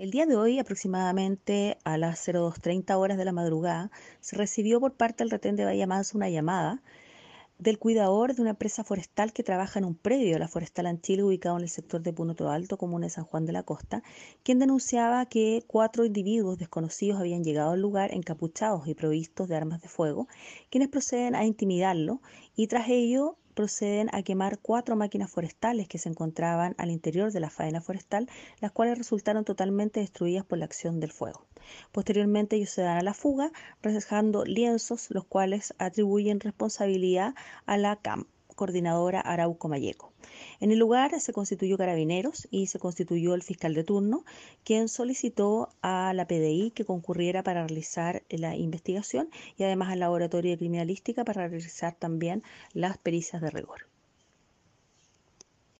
El día de hoy, aproximadamente a las 02.30 horas de la madrugada, se recibió por parte del retén de Bahía Mansa una llamada del cuidador de una empresa forestal que trabaja en un predio de la Forestal Anchile ubicado en el sector de Punoto Alto, comuna de San Juan de la Costa, quien denunciaba que cuatro individuos desconocidos habían llegado al lugar encapuchados y provistos de armas de fuego, quienes proceden a intimidarlo y tras ello proceden a quemar cuatro máquinas forestales que se encontraban al interior de la faena forestal, las cuales resultaron totalmente destruidas por la acción del fuego. Posteriormente ellos se dan a la fuga, dejando lienzos, los cuales atribuyen responsabilidad a la CAM, coordinadora Arauco Mayeco. En el lugar se constituyó carabineros y se constituyó el fiscal de turno, quien solicitó a la PDI que concurriera para realizar la investigación y además al laboratorio de criminalística para realizar también las pericias de rigor.